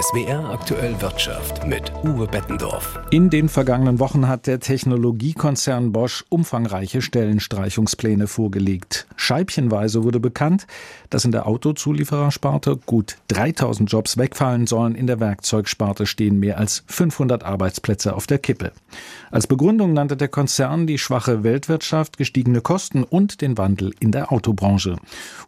SWR aktuell Wirtschaft mit Uwe Bettendorf. In den vergangenen Wochen hat der Technologiekonzern Bosch umfangreiche Stellenstreichungspläne vorgelegt. Scheibchenweise wurde bekannt, dass in der Autozulieferersparte gut 3000 Jobs wegfallen sollen. In der Werkzeugsparte stehen mehr als 500 Arbeitsplätze auf der Kippe. Als Begründung nannte der Konzern die schwache Weltwirtschaft, gestiegene Kosten und den Wandel in der Autobranche.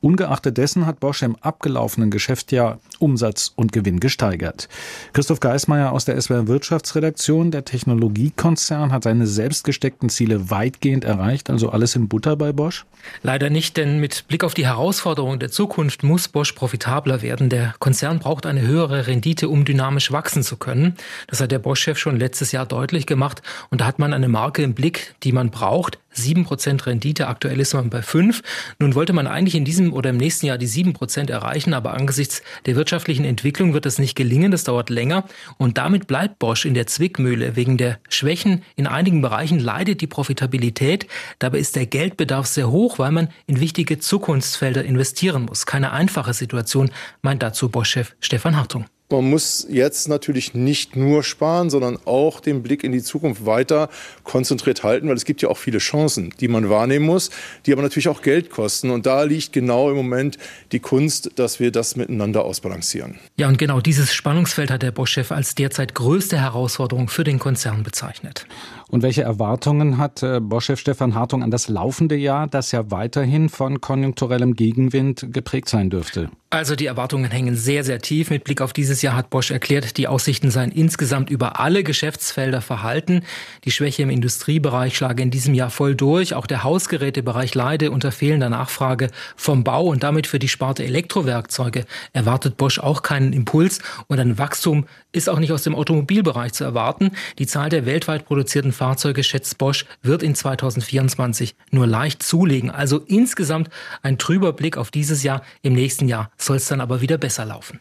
Ungeachtet dessen hat Bosch im abgelaufenen Geschäftsjahr Umsatz und Gewinn gesteigert gesteigert. Christoph Geismeier aus der SWR Wirtschaftsredaktion. Der Technologiekonzern hat seine selbst gesteckten Ziele weitgehend erreicht, also alles in Butter bei Bosch? Leider nicht, denn mit Blick auf die Herausforderungen der Zukunft muss Bosch profitabler werden. Der Konzern braucht eine höhere Rendite, um dynamisch wachsen zu können. Das hat der Bosch-Chef schon letztes Jahr deutlich gemacht. Und da hat man eine Marke im Blick, die man braucht. 7% Rendite, aktuell ist man bei 5. Nun wollte man eigentlich in diesem oder im nächsten Jahr die 7% erreichen, aber angesichts der wirtschaftlichen Entwicklung wird das nicht gelingen, das dauert länger und damit bleibt Bosch in der Zwickmühle. Wegen der Schwächen in einigen Bereichen leidet die Profitabilität, dabei ist der Geldbedarf sehr hoch, weil man in wichtige Zukunftsfelder investieren muss. Keine einfache Situation, meint dazu Bosch-Chef Stefan Hartung. Man muss jetzt natürlich nicht nur sparen, sondern auch den Blick in die Zukunft weiter konzentriert halten, weil es gibt ja auch viele Chancen, die man wahrnehmen muss, die aber natürlich auch Geld kosten. Und da liegt genau im Moment die Kunst, dass wir das miteinander ausbalancieren. Ja, und genau dieses Spannungsfeld hat der Bosch-Chef als derzeit größte Herausforderung für den Konzern bezeichnet. Und welche Erwartungen hat äh, Bosch-Chef Stefan Hartung an das laufende Jahr, das ja weiterhin von konjunkturellem Gegenwind geprägt sein dürfte? Also die Erwartungen hängen sehr, sehr tief. Mit Blick auf dieses Jahr hat Bosch erklärt, die Aussichten seien insgesamt über alle Geschäftsfelder verhalten. Die Schwäche im Industriebereich schlage in diesem Jahr voll durch. Auch der Hausgerätebereich leide unter fehlender Nachfrage vom Bau und damit für die Sparte Elektrowerkzeuge erwartet Bosch auch keinen Impuls und ein Wachstum ist auch nicht aus dem Automobilbereich zu erwarten. Die Zahl der weltweit produzierten Fahrzeuge, schätzt Bosch, wird in 2024 nur leicht zulegen. Also insgesamt ein trüber Blick auf dieses Jahr. Im nächsten Jahr soll es dann aber wieder besser laufen.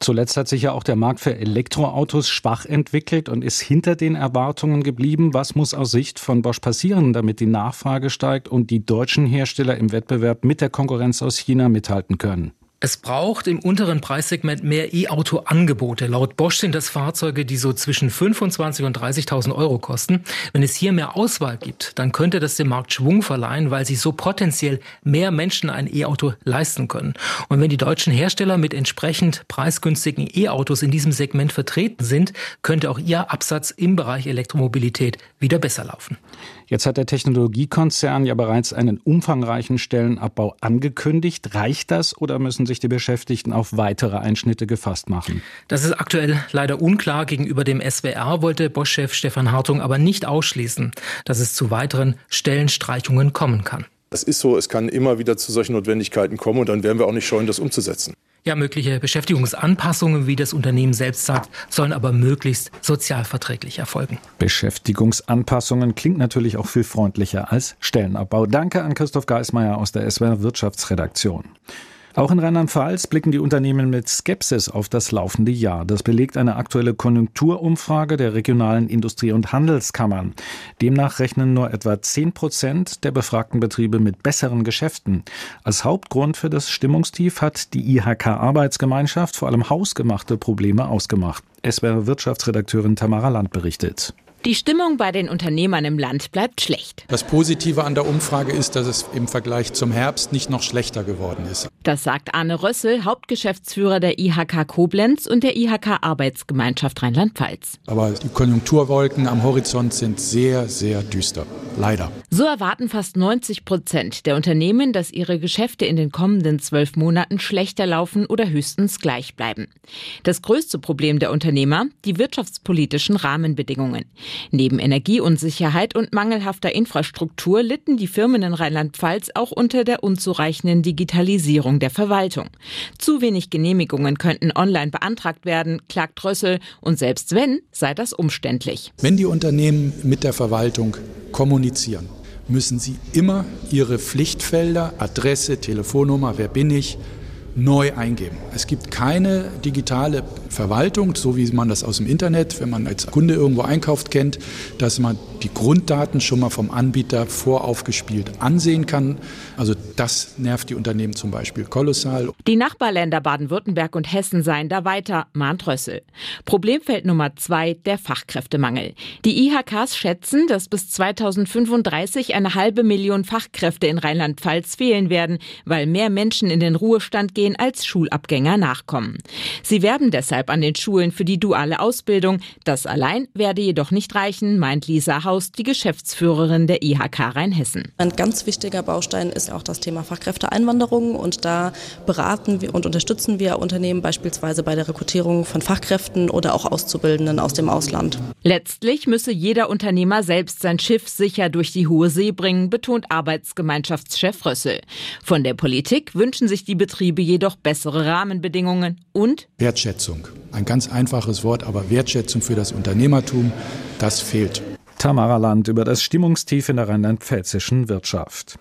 Zuletzt hat sich ja auch der Markt für Elektroautos schwach entwickelt und ist hinter den Erwartungen geblieben. Was muss aus Sicht von Bosch passieren, damit die Nachfrage steigt und die deutschen Hersteller im Wettbewerb mit der Konkurrenz aus China mithalten können? Es braucht im unteren Preissegment mehr E-Auto-Angebote. Laut Bosch sind das Fahrzeuge, die so zwischen 25 und 30.000 Euro kosten. Wenn es hier mehr Auswahl gibt, dann könnte das dem Markt Schwung verleihen, weil sich so potenziell mehr Menschen ein E-Auto leisten können. Und wenn die deutschen Hersteller mit entsprechend preisgünstigen E-Autos in diesem Segment vertreten sind, könnte auch ihr Absatz im Bereich Elektromobilität wieder besser laufen. Jetzt hat der Technologiekonzern ja bereits einen umfangreichen Stellenabbau angekündigt. Reicht das oder müssen sich die Beschäftigten auf weitere Einschnitte gefasst machen? Das ist aktuell leider unklar. Gegenüber dem SWR wollte Bosch-Chef Stefan Hartung aber nicht ausschließen, dass es zu weiteren Stellenstreichungen kommen kann. Das ist so, es kann immer wieder zu solchen Notwendigkeiten kommen und dann werden wir auch nicht scheuen, das umzusetzen. Ja, mögliche Beschäftigungsanpassungen, wie das Unternehmen selbst sagt, sollen aber möglichst sozialverträglich erfolgen. Beschäftigungsanpassungen klingt natürlich auch viel freundlicher als Stellenabbau. Danke an Christoph Geismeier aus der SWR Wirtschaftsredaktion. Auch in Rheinland-Pfalz blicken die Unternehmen mit Skepsis auf das laufende Jahr. Das belegt eine aktuelle Konjunkturumfrage der regionalen Industrie- und Handelskammern. Demnach rechnen nur etwa 10 Prozent der befragten Betriebe mit besseren Geschäften. Als Hauptgrund für das Stimmungstief hat die IHK-Arbeitsgemeinschaft vor allem hausgemachte Probleme ausgemacht. SWR Wirtschaftsredakteurin Tamara Land berichtet. Die Stimmung bei den Unternehmern im Land bleibt schlecht. Das Positive an der Umfrage ist, dass es im Vergleich zum Herbst nicht noch schlechter geworden ist. Das sagt Arne Rössel, Hauptgeschäftsführer der IHK Koblenz und der IHK Arbeitsgemeinschaft Rheinland-Pfalz. Aber die Konjunkturwolken am Horizont sind sehr, sehr düster. Leider. So erwarten fast 90 Prozent der Unternehmen, dass ihre Geschäfte in den kommenden zwölf Monaten schlechter laufen oder höchstens gleich bleiben. Das größte Problem der Unternehmer, die wirtschaftspolitischen Rahmenbedingungen. Neben Energieunsicherheit und mangelhafter Infrastruktur litten die Firmen in Rheinland-Pfalz auch unter der unzureichenden Digitalisierung der Verwaltung. Zu wenig Genehmigungen könnten online beantragt werden, klagt Rössel, und selbst wenn, sei das umständlich. Wenn die Unternehmen mit der Verwaltung kommunizieren, müssen sie immer ihre Pflichtfelder, Adresse, Telefonnummer, wer bin ich, neu eingeben. Es gibt keine digitale Verwaltung, so wie man das aus dem Internet, wenn man als Kunde irgendwo einkauft, kennt, dass man die Grunddaten schon mal vom Anbieter voraufgespielt ansehen kann. Also das nervt die Unternehmen zum Beispiel kolossal. Die Nachbarländer Baden-Württemberg und Hessen seien da weiter, mahnt Rössel. Problemfeld Nummer zwei, der Fachkräftemangel. Die IHKs schätzen, dass bis 2035 eine halbe Million Fachkräfte in Rheinland-Pfalz fehlen werden, weil mehr Menschen in den Ruhestand gehen als Schulabgänger nachkommen. Sie werben deshalb an den Schulen für die duale Ausbildung. Das allein werde jedoch nicht reichen, meint Lisa Haus, die Geschäftsführerin der IHK Rheinhessen. Ein ganz wichtiger Baustein ist auch das Thema Fachkräfteeinwanderung und da beraten wir und unterstützen wir Unternehmen beispielsweise bei der Rekrutierung von Fachkräften oder auch Auszubildenden aus dem Ausland. Letztlich müsse jeder Unternehmer selbst sein Schiff sicher durch die hohe See bringen, betont Arbeitsgemeinschaftschef Rössel. Von der Politik wünschen sich die Betriebe jedoch bessere Rahmenbedingungen und Wertschätzung. Ein ganz einfaches Wort, aber Wertschätzung für das Unternehmertum, das fehlt. Tamara Land über das Stimmungstief in der rheinland-pfälzischen Wirtschaft.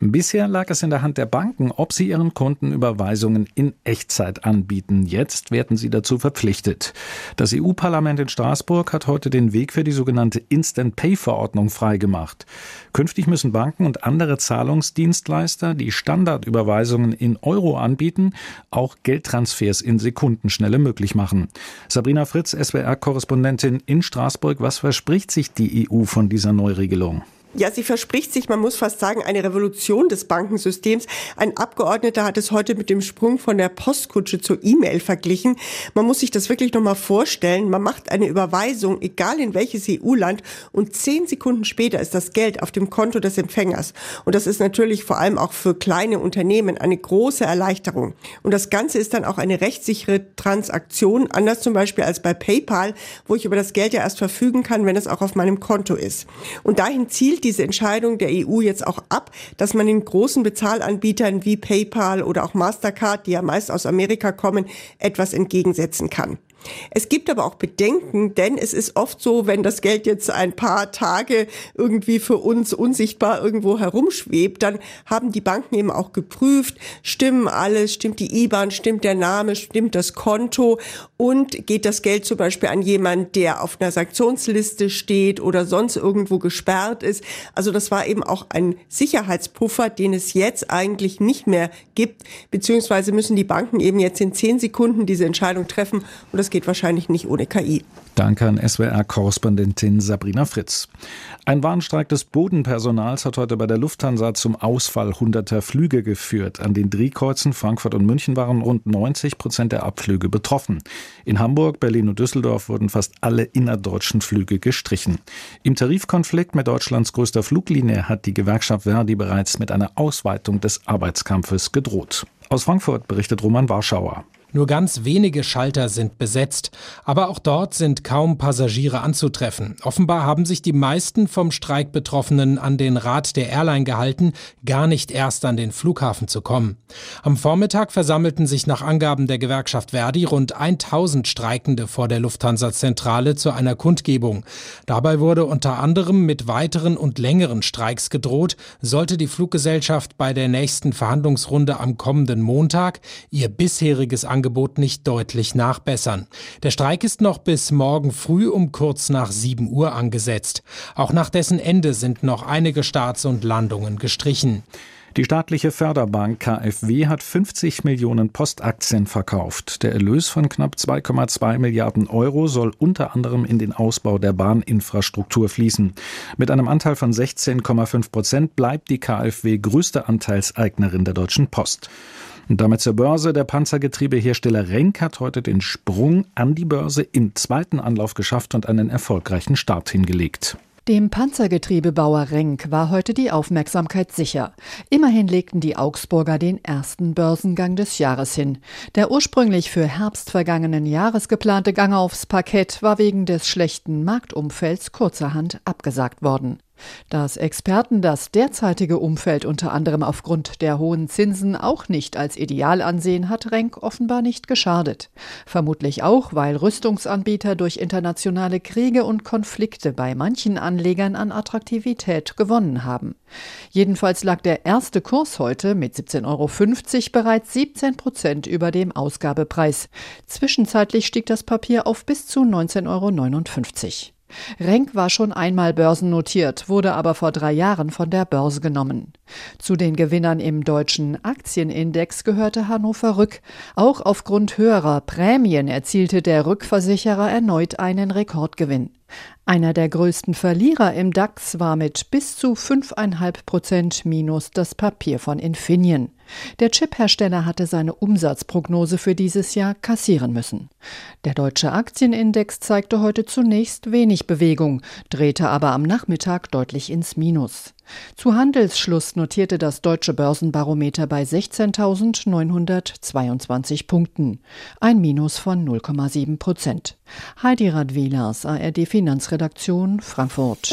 Bisher lag es in der Hand der Banken, ob sie ihren Kunden Überweisungen in Echtzeit anbieten. Jetzt werden sie dazu verpflichtet. Das EU-Parlament in Straßburg hat heute den Weg für die sogenannte Instant Pay-Verordnung freigemacht. Künftig müssen Banken und andere Zahlungsdienstleister, die Standardüberweisungen in Euro anbieten, auch Geldtransfers in Sekundenschnelle möglich machen. Sabrina Fritz, SWR-Korrespondentin in Straßburg, was verspricht sich die EU von dieser Neuregelung? Ja, sie verspricht sich, man muss fast sagen, eine Revolution des Bankensystems. Ein Abgeordneter hat es heute mit dem Sprung von der Postkutsche zur E-Mail verglichen. Man muss sich das wirklich nochmal vorstellen. Man macht eine Überweisung, egal in welches EU-Land, und zehn Sekunden später ist das Geld auf dem Konto des Empfängers. Und das ist natürlich vor allem auch für kleine Unternehmen eine große Erleichterung. Und das Ganze ist dann auch eine rechtssichere Transaktion, anders zum Beispiel als bei PayPal, wo ich über das Geld ja erst verfügen kann, wenn es auch auf meinem Konto ist. Und dahin zielt zielt diese Entscheidung der EU jetzt auch ab, dass man den großen Bezahlanbietern wie PayPal oder auch Mastercard, die ja meist aus Amerika kommen, etwas entgegensetzen kann. Es gibt aber auch Bedenken, denn es ist oft so, wenn das Geld jetzt ein paar Tage irgendwie für uns unsichtbar irgendwo herumschwebt, dann haben die Banken eben auch geprüft, stimmen alles, stimmt die IBAN, stimmt der Name, stimmt das Konto und geht das Geld zum Beispiel an jemand, der auf einer Sanktionsliste steht oder sonst irgendwo gesperrt ist. Also das war eben auch ein Sicherheitspuffer, den es jetzt eigentlich nicht mehr gibt, beziehungsweise müssen die Banken eben jetzt in zehn Sekunden diese Entscheidung treffen und das das geht wahrscheinlich nicht ohne KI. Danke an SWR-Korrespondentin Sabrina Fritz. Ein Warnstreik des Bodenpersonals hat heute bei der Lufthansa zum Ausfall hunderter Flüge geführt. An den Drehkreuzen Frankfurt und München waren rund 90 Prozent der Abflüge betroffen. In Hamburg, Berlin und Düsseldorf wurden fast alle innerdeutschen Flüge gestrichen. Im Tarifkonflikt mit Deutschlands größter Fluglinie hat die Gewerkschaft Verdi bereits mit einer Ausweitung des Arbeitskampfes gedroht. Aus Frankfurt berichtet Roman Warschauer. Nur ganz wenige Schalter sind besetzt, aber auch dort sind kaum Passagiere anzutreffen. Offenbar haben sich die meisten vom Streik Betroffenen an den Rat der Airline gehalten, gar nicht erst an den Flughafen zu kommen. Am Vormittag versammelten sich nach Angaben der Gewerkschaft Verdi rund 1000 Streikende vor der Lufthansa-Zentrale zu einer Kundgebung. Dabei wurde unter anderem mit weiteren und längeren Streiks gedroht, sollte die Fluggesellschaft bei der nächsten Verhandlungsrunde am kommenden Montag ihr bisheriges Angebot nicht deutlich nachbessern. Der Streik ist noch bis morgen früh um kurz nach 7 Uhr angesetzt. Auch nach dessen Ende sind noch einige Starts und Landungen gestrichen. Die staatliche Förderbank KfW hat 50 Millionen Postaktien verkauft. Der Erlös von knapp 2,2 Milliarden Euro soll unter anderem in den Ausbau der Bahninfrastruktur fließen. Mit einem Anteil von 16,5 Prozent bleibt die KfW größte Anteilseignerin der Deutschen Post. Und damit zur Börse. Der Panzergetriebehersteller Renk hat heute den Sprung an die Börse im zweiten Anlauf geschafft und einen erfolgreichen Start hingelegt. Dem Panzergetriebebauer Renk war heute die Aufmerksamkeit sicher. Immerhin legten die Augsburger den ersten Börsengang des Jahres hin. Der ursprünglich für Herbst vergangenen Jahres geplante Gang aufs Parkett war wegen des schlechten Marktumfelds kurzerhand abgesagt worden. Dass Experten das derzeitige Umfeld unter anderem aufgrund der hohen Zinsen auch nicht als ideal ansehen, hat Renk offenbar nicht geschadet. Vermutlich auch, weil Rüstungsanbieter durch internationale Kriege und Konflikte bei manchen Anlegern an Attraktivität gewonnen haben. Jedenfalls lag der erste Kurs heute mit 17,50 Euro bereits 17 Prozent über dem Ausgabepreis. Zwischenzeitlich stieg das Papier auf bis zu 19,59 Euro. Renk war schon einmal börsennotiert, wurde aber vor drei Jahren von der Börse genommen. Zu den Gewinnern im deutschen Aktienindex gehörte Hannover Rück. Auch aufgrund höherer Prämien erzielte der Rückversicherer erneut einen Rekordgewinn. Einer der größten Verlierer im DAX war mit bis zu 5,5 Prozent Minus das Papier von Infineon. Der Chiphersteller hatte seine Umsatzprognose für dieses Jahr kassieren müssen. Der deutsche Aktienindex zeigte heute zunächst wenig Bewegung, drehte aber am Nachmittag deutlich ins Minus. Zu Handelsschluss notierte das deutsche Börsenbarometer bei 16.922 Punkten, ein Minus von 0,7 Prozent. Heidi Radwilas, ARD Finanzredaktion, Frankfurt.